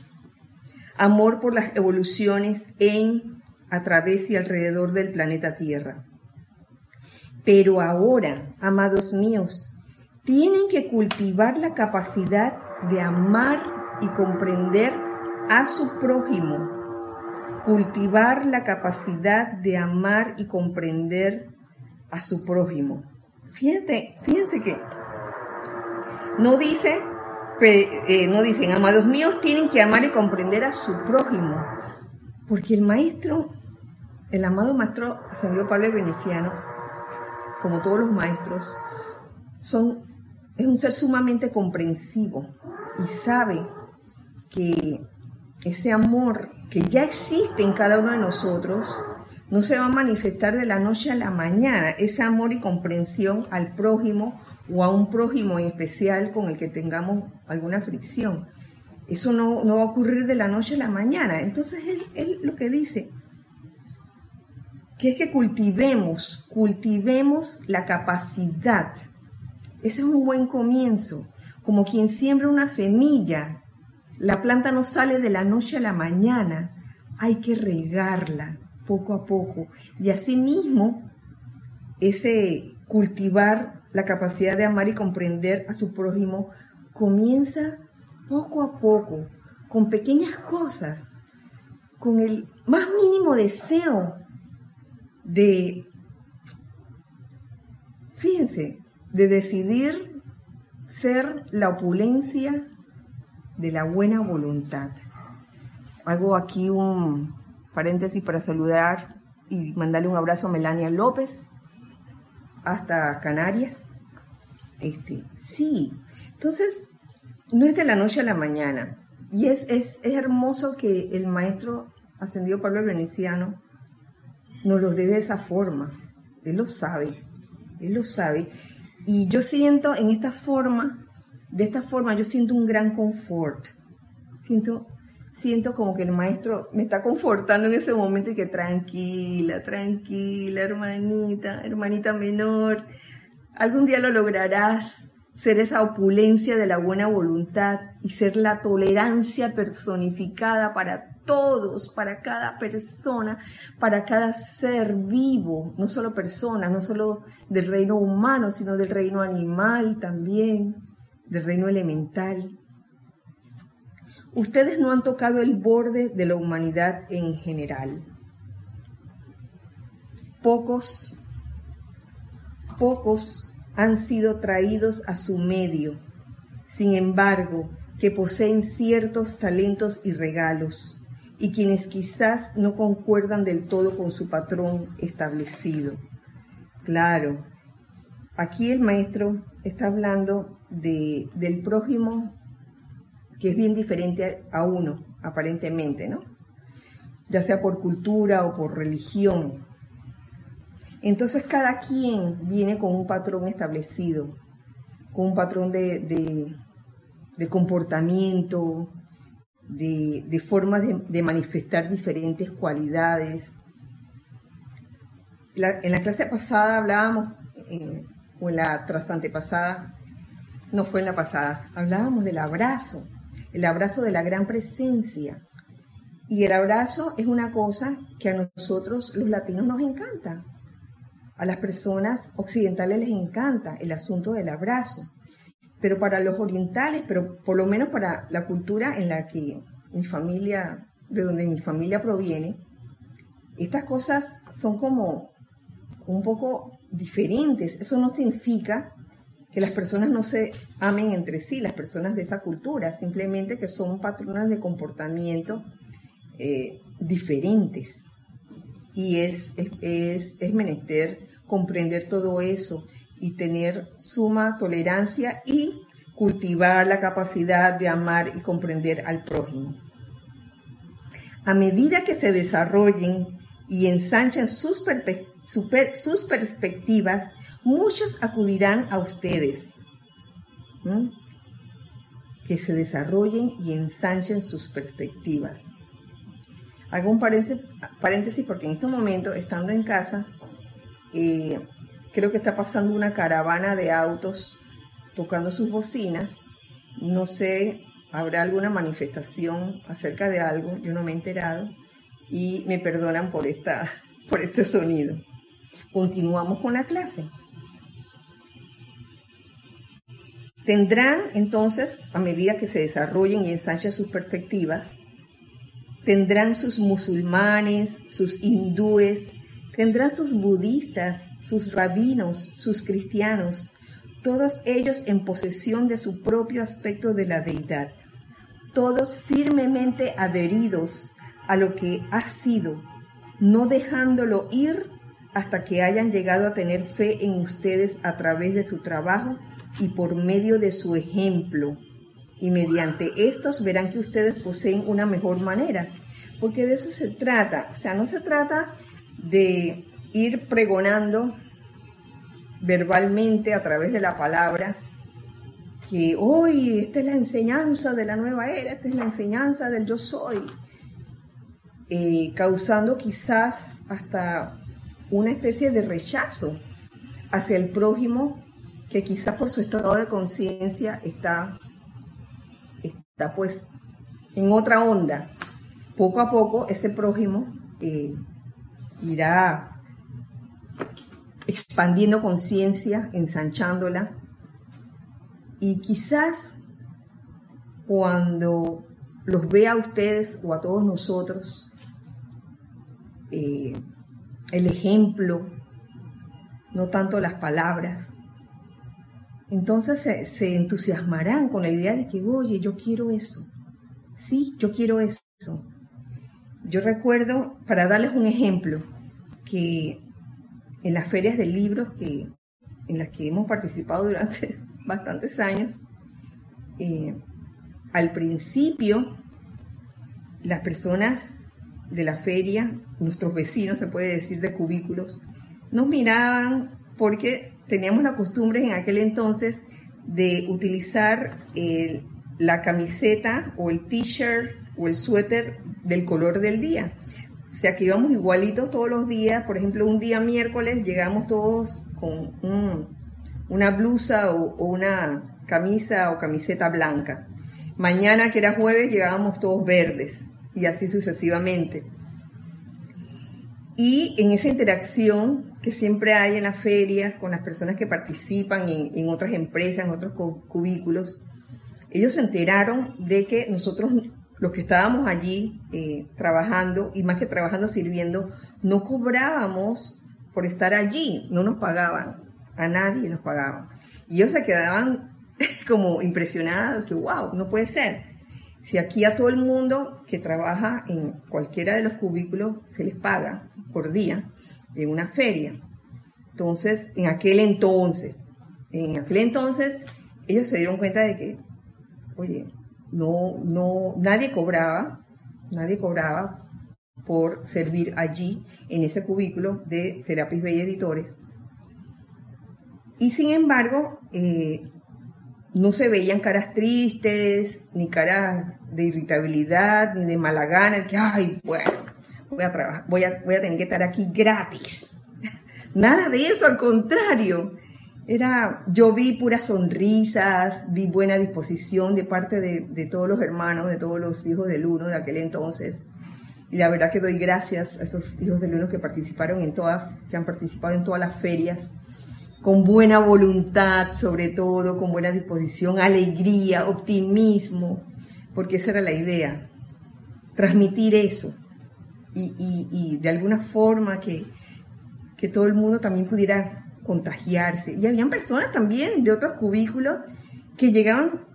Amor por las evoluciones en, a través y alrededor del planeta Tierra. Pero ahora, amados míos, tienen que cultivar la capacidad de amar y comprender a su prójimo cultivar la capacidad de amar y comprender a su prójimo. Fíjense, fíjense que no dice, eh, no dicen, amados míos, tienen que amar y comprender a su prójimo, porque el maestro, el amado maestro ascendió Pablo Veneciano, como todos los maestros, son, es un ser sumamente comprensivo y sabe que ese amor que ya existe en cada uno de nosotros, no se va a manifestar de la noche a la mañana ese amor y comprensión al prójimo o a un prójimo en especial con el que tengamos alguna fricción. Eso no, va a ocurrir de la noche a la mañana. Entonces él, él lo que dice, que es que cultivemos, cultivemos la capacidad. Ese es un buen comienzo, como quien siembra una semilla. La planta no sale de la noche a la mañana, hay que regarla poco a poco. Y asimismo, ese cultivar la capacidad de amar y comprender a su prójimo comienza poco a poco, con pequeñas cosas, con el más mínimo deseo de, fíjense, de decidir ser la opulencia de la buena voluntad. Hago aquí un paréntesis para saludar y mandarle un abrazo a Melania López hasta Canarias. Este, sí, entonces no es de la noche a la mañana. Y es, es, es hermoso que el maestro ascendido Pablo Veneciano nos lo dé de esa forma. Él lo sabe, él lo sabe. Y yo siento en esta forma, de esta forma, yo siento un gran confort. Siento, siento como que el maestro me está confortando en ese momento y que tranquila, tranquila, hermanita, hermanita menor. Algún día lo lograrás, ser esa opulencia de la buena voluntad y ser la tolerancia personificada para todos, para cada persona, para cada ser vivo, no solo persona, no solo del reino humano, sino del reino animal también, del reino elemental. Ustedes no han tocado el borde de la humanidad en general. Pocos, pocos han sido traídos a su medio, sin embargo, que poseen ciertos talentos y regalos y quienes quizás no concuerdan del todo con su patrón establecido. Claro, aquí el maestro está hablando de, del prójimo que es bien diferente a uno, aparentemente, ¿no? Ya sea por cultura o por religión. Entonces cada quien viene con un patrón establecido, con un patrón de, de, comportamiento, de, de formas de, manifestar diferentes cualidades. en la clase pasada hablábamos, eh, o en la trasante pasada, no fue en la pasada, hablábamos del abrazo, el abrazo de la gran presencia. Y el abrazo es una cosa que a nosotros los latinos nos encanta. A las personas occidentales les encanta el asunto del abrazo pero para los orientales, pero por lo menos para la cultura en la que mi familia, de donde mi familia proviene, estas cosas son como un poco diferentes. Eso no significa que las personas no se amen entre sí, las personas de esa cultura, simplemente que son patronas de comportamiento eh, diferentes. Y es, es, es menester comprender todo eso y tener suma tolerancia y cultivar la capacidad de amar y comprender al prójimo. A medida que se desarrollen y ensanchan sus, sus perspectivas, muchos acudirán a ustedes. Que se desarrollen y ensanchen sus perspectivas. Hago un paréntesis porque en este momento, estando en casa, eh, creo que está pasando una caravana de autos tocando sus bocinas. No sé, habrá alguna manifestación acerca de algo, yo no me he enterado y me perdonan por, esta, por este sonido. Continuamos con la clase. Tendrán entonces, a medida que se desarrollen y ensanchen sus perspectivas, tendrán sus musulmanes, sus hindúes, Tendrán sus budistas, sus rabinos, sus cristianos, todos ellos en posesión de su propio aspecto de la deidad, todos firmemente adheridos a lo que ha sido, no dejándolo ir hasta que hayan llegado a tener fe en ustedes a través de su trabajo y por medio de su ejemplo. Y mediante estos verán que ustedes poseen una mejor manera, porque de eso se trata. O sea, no se trata de ir pregonando verbalmente a través de la palabra que hoy esta es la enseñanza de la nueva era, esta es la enseñanza del yo soy, eh, causando quizás hasta una especie de rechazo hacia el prójimo que quizás por su estado de conciencia está, está pues en otra onda. Poco a poco ese prójimo eh, irá expandiendo conciencia, ensanchándola y quizás cuando los vea a ustedes o a todos nosotros, eh, el ejemplo, no tanto las palabras, entonces se, entusiasmarán con la idea de que, oye, yo quiero eso. Sí, yo quiero eso. Yo recuerdo, para darles un ejemplo, que en las ferias de libros que, en las que hemos participado durante bastantes años, eh, al principio las personas de la feria, nuestros vecinos, se puede decir, de cubículos, nos miraban porque teníamos la costumbre en aquel entonces de utilizar la camiseta o el t-shirt o el suéter del color del día. O sea, que íbamos igualitos todos los días. Por ejemplo, un día miércoles llegamos todos con una blusa o, una camisa o camiseta blanca. Mañana, que era jueves, llegábamos todos verdes y así sucesivamente. Y en esa interacción que siempre hay en las ferias con las personas que participan en, otras empresas, en otros cubículos, ellos se enteraron de que nosotros, los que estábamos allí eh, trabajando, y más que trabajando, sirviendo, no cobrábamos por estar allí, no nos pagaban, a nadie nos pagaban. Y ellos se quedaban como impresionados, que wow, no puede ser. Si aquí a todo el mundo que trabaja en cualquiera de los cubículos se les paga por día en una feria. Entonces, en aquel entonces, en aquel entonces, ellos se dieron cuenta de que, oye, no, no, nadie cobraba, nadie cobraba por servir allí en ese cubículo de Serapis Bay Editores. Y sin embargo, eh, no se veían caras tristes, ni caras de irritabilidad, ni de mala gana, que, ay, bueno, voy a trabajar, voy a, voy a tener que estar aquí gratis. Nada de eso, al contrario. Era, yo vi puras sonrisas, vi buena disposición de parte de, de todos los hermanos, de todos los hijos del uno de aquel entonces. Y la verdad que doy gracias a esos hijos del uno que participaron en todas, que han participado en todas las ferias con buena voluntad, sobre todo, con buena disposición, alegría, optimismo, porque esa era la idea, transmitir eso y, de alguna forma que, que todo el mundo también pudiera contagiarse. Y habían personas también de otros cubículos que llegaban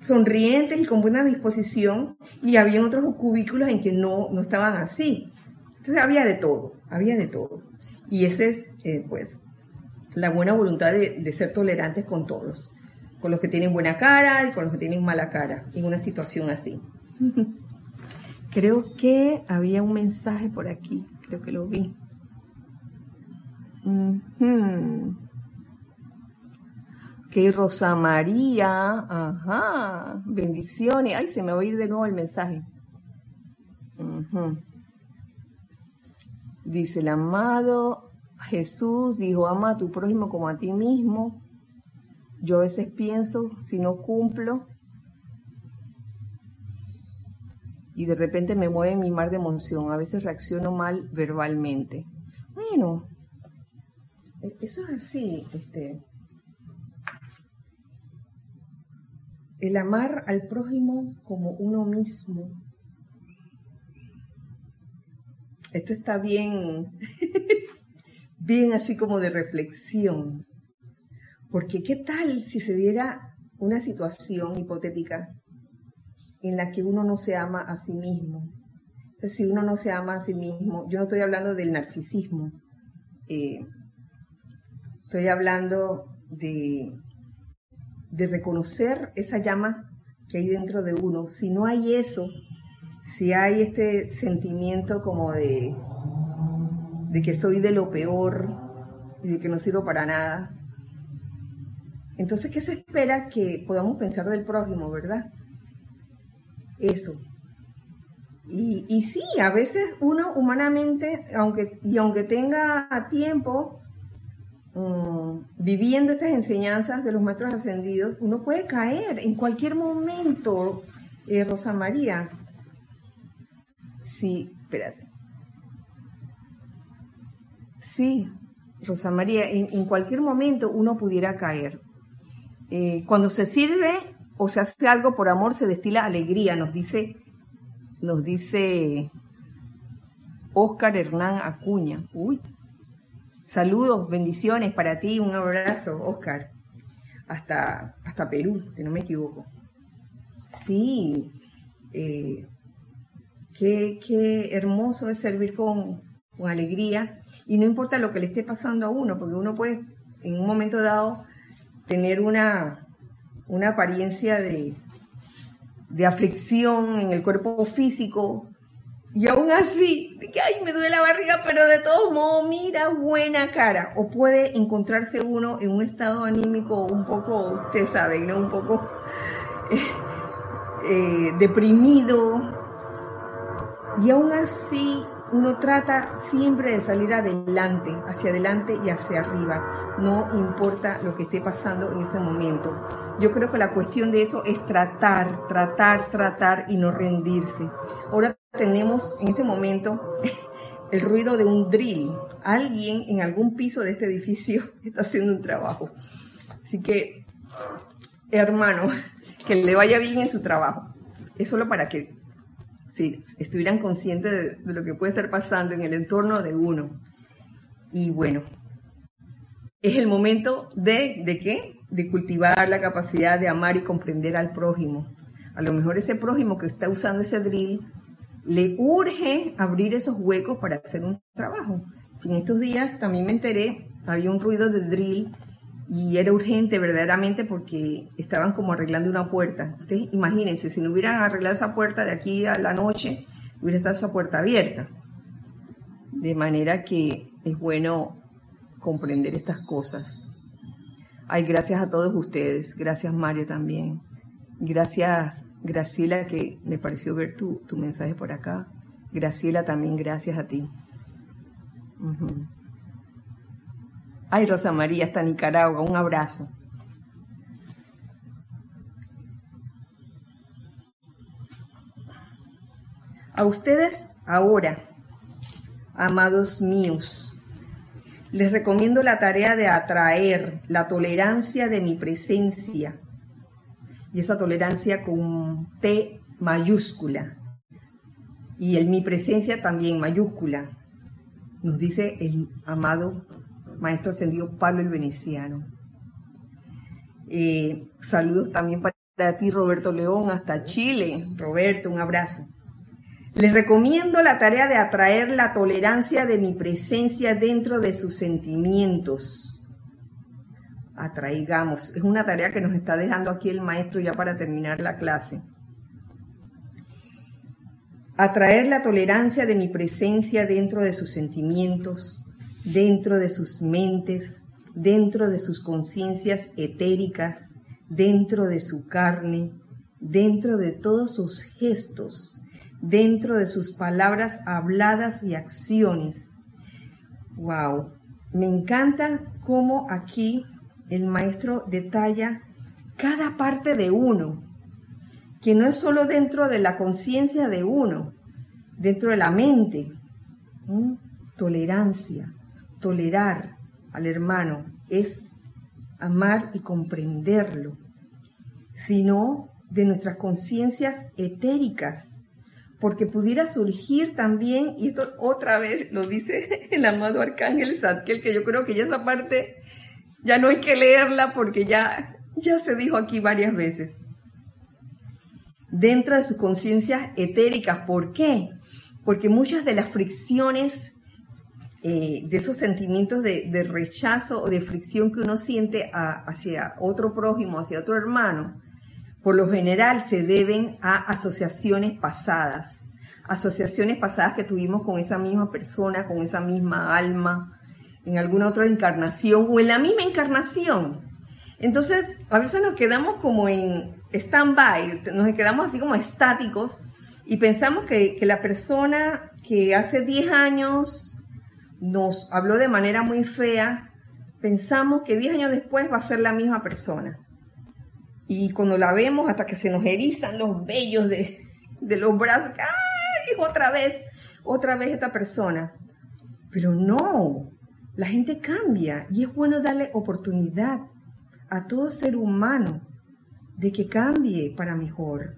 sonrientes y con buena disposición y había otros cubículos en que no, no estaban así. Entonces había de todo, había de todo. Y ese es, eh, pues, la buena voluntad de, ser tolerantes con todos, con los que tienen buena cara y con los que tienen mala cara, en una situación así. Creo que había un mensaje por aquí, creo que lo vi. Que Rosa María, ajá, bendiciones. Ay, se me va a ir de nuevo el mensaje. Dice el amado Jesús dijo, ama a tu prójimo como a ti mismo. Yo a veces pienso, si no cumplo, y de repente me mueve mi mar de emoción, a veces reacciono mal verbalmente. Bueno, e-, eso es así, este. El amar al prójimo como uno mismo. Esto está bien bien así como de reflexión. Porque qué tal si se diera una situación hipotética en la que uno no se ama a sí mismo. Entonces, si uno no se ama a sí mismo, yo no estoy hablando del narcisismo, eh, estoy hablando de, de reconocer esa llama que hay dentro de uno. Si no hay eso, si hay este sentimiento como de de que soy de lo peor y de que no sirvo para nada. Entonces, ¿qué se espera que podamos pensar del prójimo, verdad? Eso. Y, y sí, a veces uno humanamente, aunque, y aunque tenga tiempo mm, viviendo estas enseñanzas de los maestros ascendidos, uno puede caer en cualquier momento, eh, Rosa María. Sí, espérate. Sí, Rosa María, en, cualquier momento uno pudiera caer. Eh, cuando se sirve o se hace algo por amor, se destila alegría, nos dice, nos dice Oscar Hernán Acuña. Uy, saludos, bendiciones para ti, un abrazo, Oscar. Hasta, hasta Perú, si no me equivoco. Sí, eh, qué, qué hermoso es servir con, con alegría y no importa lo que le esté pasando a uno, porque uno puede en un momento dado tener una, una apariencia de, de aflicción en el cuerpo físico y aún así, que ay, me duele la barriga, pero de todos modos, mira, buena cara. O puede encontrarse uno en un estado anímico un poco, usted sabe, ¿no? Un poco eh, eh, deprimido. Y aún así uno trata siempre de salir adelante, hacia adelante y hacia arriba, no importa lo que esté pasando en ese momento. Yo creo que la cuestión de eso es tratar, tratar, tratar y no rendirse. Ahora tenemos en este momento el ruido de un drill. Alguien en algún piso de este edificio está haciendo un trabajo. Así que, hermano, que le vaya bien en su trabajo. Es solo para que estuvieran conscientes de, lo que puede estar pasando en el entorno de uno. Y bueno, es el momento de, ¿de qué? De cultivar la capacidad de amar y comprender al prójimo. A lo mejor ese prójimo que está usando ese drill le urge abrir esos huecos para hacer un trabajo. Si en estos días también me enteré, había un ruido de drill y era urgente verdaderamente porque estaban como arreglando una puerta. Ustedes imagínense, si no hubieran arreglado esa puerta de aquí a la noche, hubiera estado esa puerta abierta. De manera que es bueno comprender estas cosas. Ay, gracias a todos ustedes. Gracias Mario también. Gracias Graciela, que me pareció ver tu, tu mensaje por acá. Graciela también, gracias a ti. Ay, Rosa María, hasta Nicaragua, un abrazo. A ustedes ahora, amados míos, les recomiendo la tarea de atraer la tolerancia de mi presencia y esa tolerancia con T mayúscula y el mi presencia también mayúscula, nos dice el amado maestro ascendido Pablo el Veneciano. Eh, saludos también para ti, Roberto León, hasta Chile. Roberto, un abrazo. Les recomiendo la tarea de atraer la tolerancia de mi presencia dentro de sus sentimientos. Atraigamos. Es una tarea que nos está dejando aquí el maestro ya para terminar la clase. Atraer la tolerancia de mi presencia dentro de sus sentimientos, dentro de sus mentes, dentro de sus conciencias etéricas, dentro de su carne, dentro de todos sus gestos, dentro de sus palabras habladas y acciones. Wow, me encanta cómo aquí el maestro detalla cada parte de uno, que no es solo dentro de la conciencia de uno, dentro de la mente, tolerancia, tolerar al hermano, es amar y comprenderlo, sino de nuestras conciencias etéricas, porque pudiera surgir también, y esto otra vez lo dice el amado Arcángel Zadkiel, que yo creo que ya esa parte ya no hay que leerla porque ya, ya se dijo aquí varias veces. Dentro de sus conciencias etéricas, ¿por qué? Porque muchas de las fricciones eh, de esos sentimientos de, rechazo o de fricción que uno siente hacia otro prójimo, hacia otro hermano, por lo general se deben a asociaciones pasadas, asociaciones pasadas que tuvimos con esa misma persona, con esa misma alma, en alguna otra encarnación o en la misma encarnación. Entonces, a veces nos quedamos como en stand-by, nos quedamos así como estáticos y pensamos que, la persona que hace 10 años nos habló de manera muy fea, pensamos que 10 años después va a ser la misma persona. Y cuando la vemos, hasta que se nos erizan los vellos de, de los brazos, ¡ay! Otra vez, otra vez esta persona. Pero no, la gente cambia y es bueno darle oportunidad a todo ser humano de que cambie para mejor.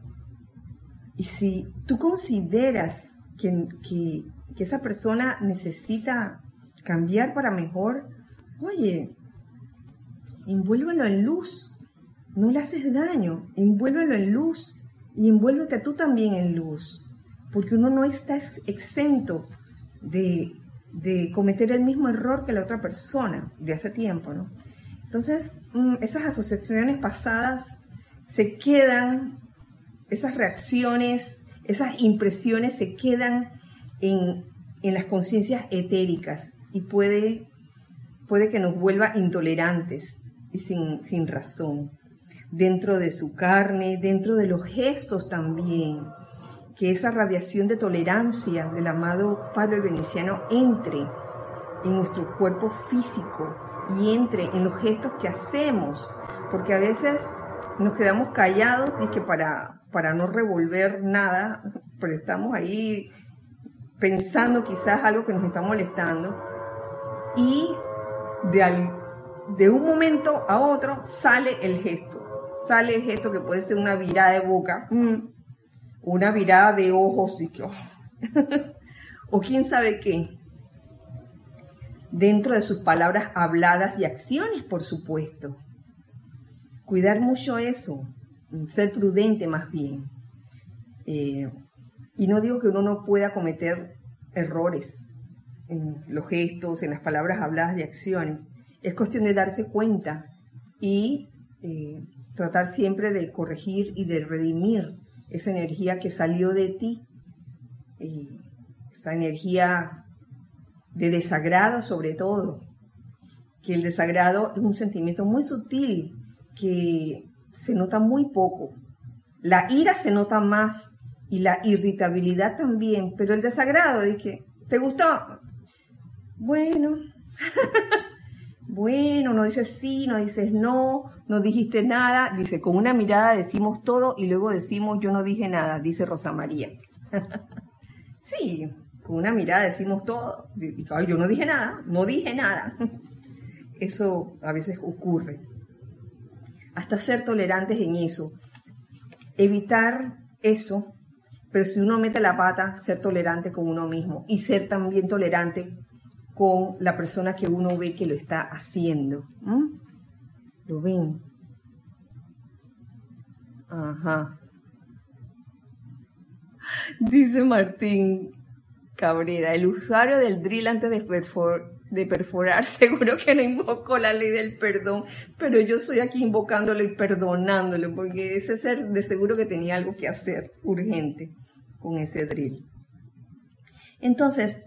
Y si tú consideras que, que, que esa persona necesita cambiar para mejor, oye, envuélvelo en luz, no le haces daño, envuélvelo en luz y envuélvete tú también en luz, porque uno no está exento de, de cometer el mismo error que la otra persona de hace tiempo, ¿no? Entonces, mm, esas asociaciones pasadas se quedan, esas reacciones, esas impresiones se quedan en, las conciencias etéricas y puede, puede que nos vuelva intolerantes y sin, sin razón. Dentro de su carne, dentro de los gestos también, que esa radiación de tolerancia del amado Pablo el Veneciano entre en nuestro cuerpo físico y entre en los gestos que hacemos, porque a veces nos quedamos callados y que para, para no revolver nada, pero estamos ahí pensando quizás algo que nos está molestando y de, de un momento a otro sale el gesto, sale el gesto que puede ser una virada de boca, mm, una virada de ojos y oh, o quién sabe qué, dentro de sus palabras habladas y acciones, por supuesto. Cuidar mucho eso, ser prudente más bien. Eh, y no digo que uno no pueda cometer errores en los gestos, en las palabras habladas y acciones. Es cuestión de darse cuenta y eh, tratar siempre de corregir y de redimir esa energía que salió de ti, eh, esa energía de desagrado sobre todo, que el desagrado es un sentimiento muy sutil que se nota muy poco. La ira se nota más y la irritabilidad también, pero el desagrado, dije, ¿te gustó? Bueno, bueno, no dices sí, no dices no, no dijiste nada, dice, con una mirada decimos todo y luego decimos yo no dije nada, dice Rosa María. sí, con una mirada decimos todo, yo no dije nada, no dije nada. Eso a veces ocurre. Hasta ser tolerantes en eso. Evitar eso pero si uno mete la pata, ser tolerante con uno mismo y ser también tolerante con la persona que uno ve que lo está haciendo. ¿Lo ven? Ajá. Dice Martín Cabrera, el usuario del drill antes de, de perforar seguro que no invocó la ley del perdón, pero yo estoy aquí invocándolo y perdonándolo porque ese ser de seguro que tenía algo que hacer urgente con ese drill. Entonces,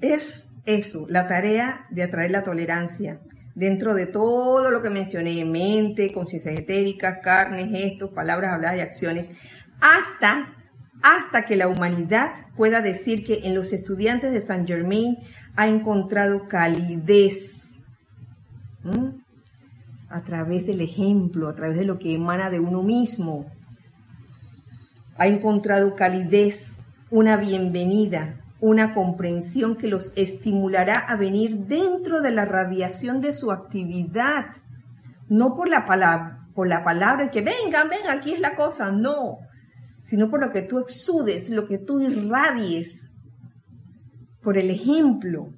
es eso, la tarea de atraer la tolerancia dentro de todo lo que mencioné, mente, conciencia etérica, carne, gestos, palabras habladas y acciones, hasta, hasta que la humanidad pueda decir que en los estudiantes de Saint Germain ha encontrado calidez. A través del ejemplo, a través de lo que emana de uno mismo, ha encontrado calidez, una bienvenida, una comprensión que los estimulará a venir dentro de la radiación de su actividad, no por la palabra, por la palabra de que vengan, vengan, aquí es la cosa, no, sino por lo que tú exudes, lo que tú irradies, por el ejemplo,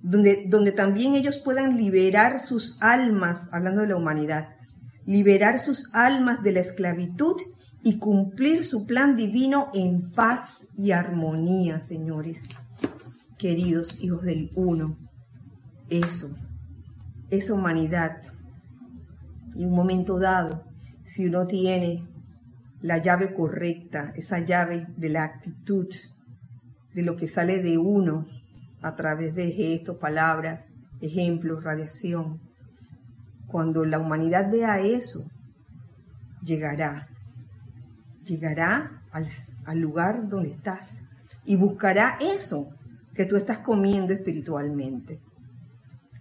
donde, donde también ellos puedan liberar sus almas, hablando de la humanidad, liberar sus almas de la esclavitud y cumplir su plan divino en paz y armonía, señores, queridos hijos del uno. Eso, esa humanidad. Y un momento dado, si uno tiene la llave correcta, esa llave de la actitud, de lo que sale de uno a través de gestos, palabras, ejemplos, radiación. Cuando la humanidad vea eso, llegará, llegará al, al lugar donde estás y buscará eso que tú estás comiendo espiritualmente.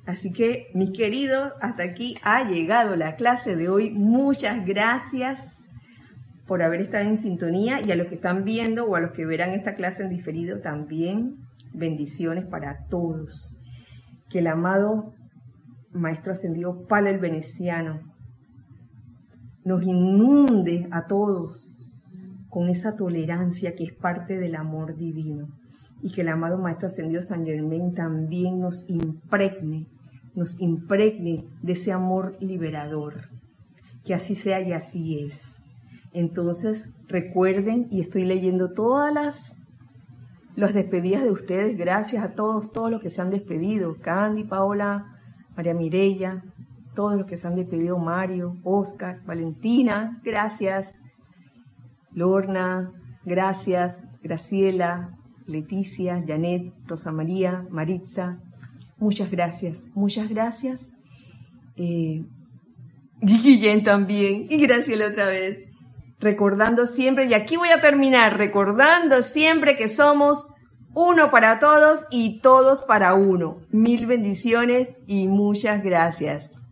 Así que, mis queridos, hasta aquí ha llegado la clase de hoy. Muchas gracias por haber estado en sintonía y a los que están viendo o a los que verán esta clase en diferido también bendiciones para todos. Que el amado Maestro Ascendido Palo el Veneciano nos inunde a todos con esa tolerancia que es parte del amor divino y que el amado Maestro Ascendido San Germain también nos impregne, nos impregne de ese amor liberador. Que así sea y así es. Entonces, recuerden, y estoy leyendo todas las, las despedidas de ustedes, gracias a todos, todos los que se han despedido, Candy, Paola, María Mirella, todos los que se han despedido, Mario, Oscar, Valentina, gracias, Lorna, gracias, Graciela, Leticia, Janet, Rosa María, Maritza, muchas gracias, muchas gracias. Eh, Guillén también, y Graciela otra vez recordando siempre, y aquí voy a terminar, recordando siempre que somos uno para todos y todos para uno. Mil bendiciones y muchas gracias.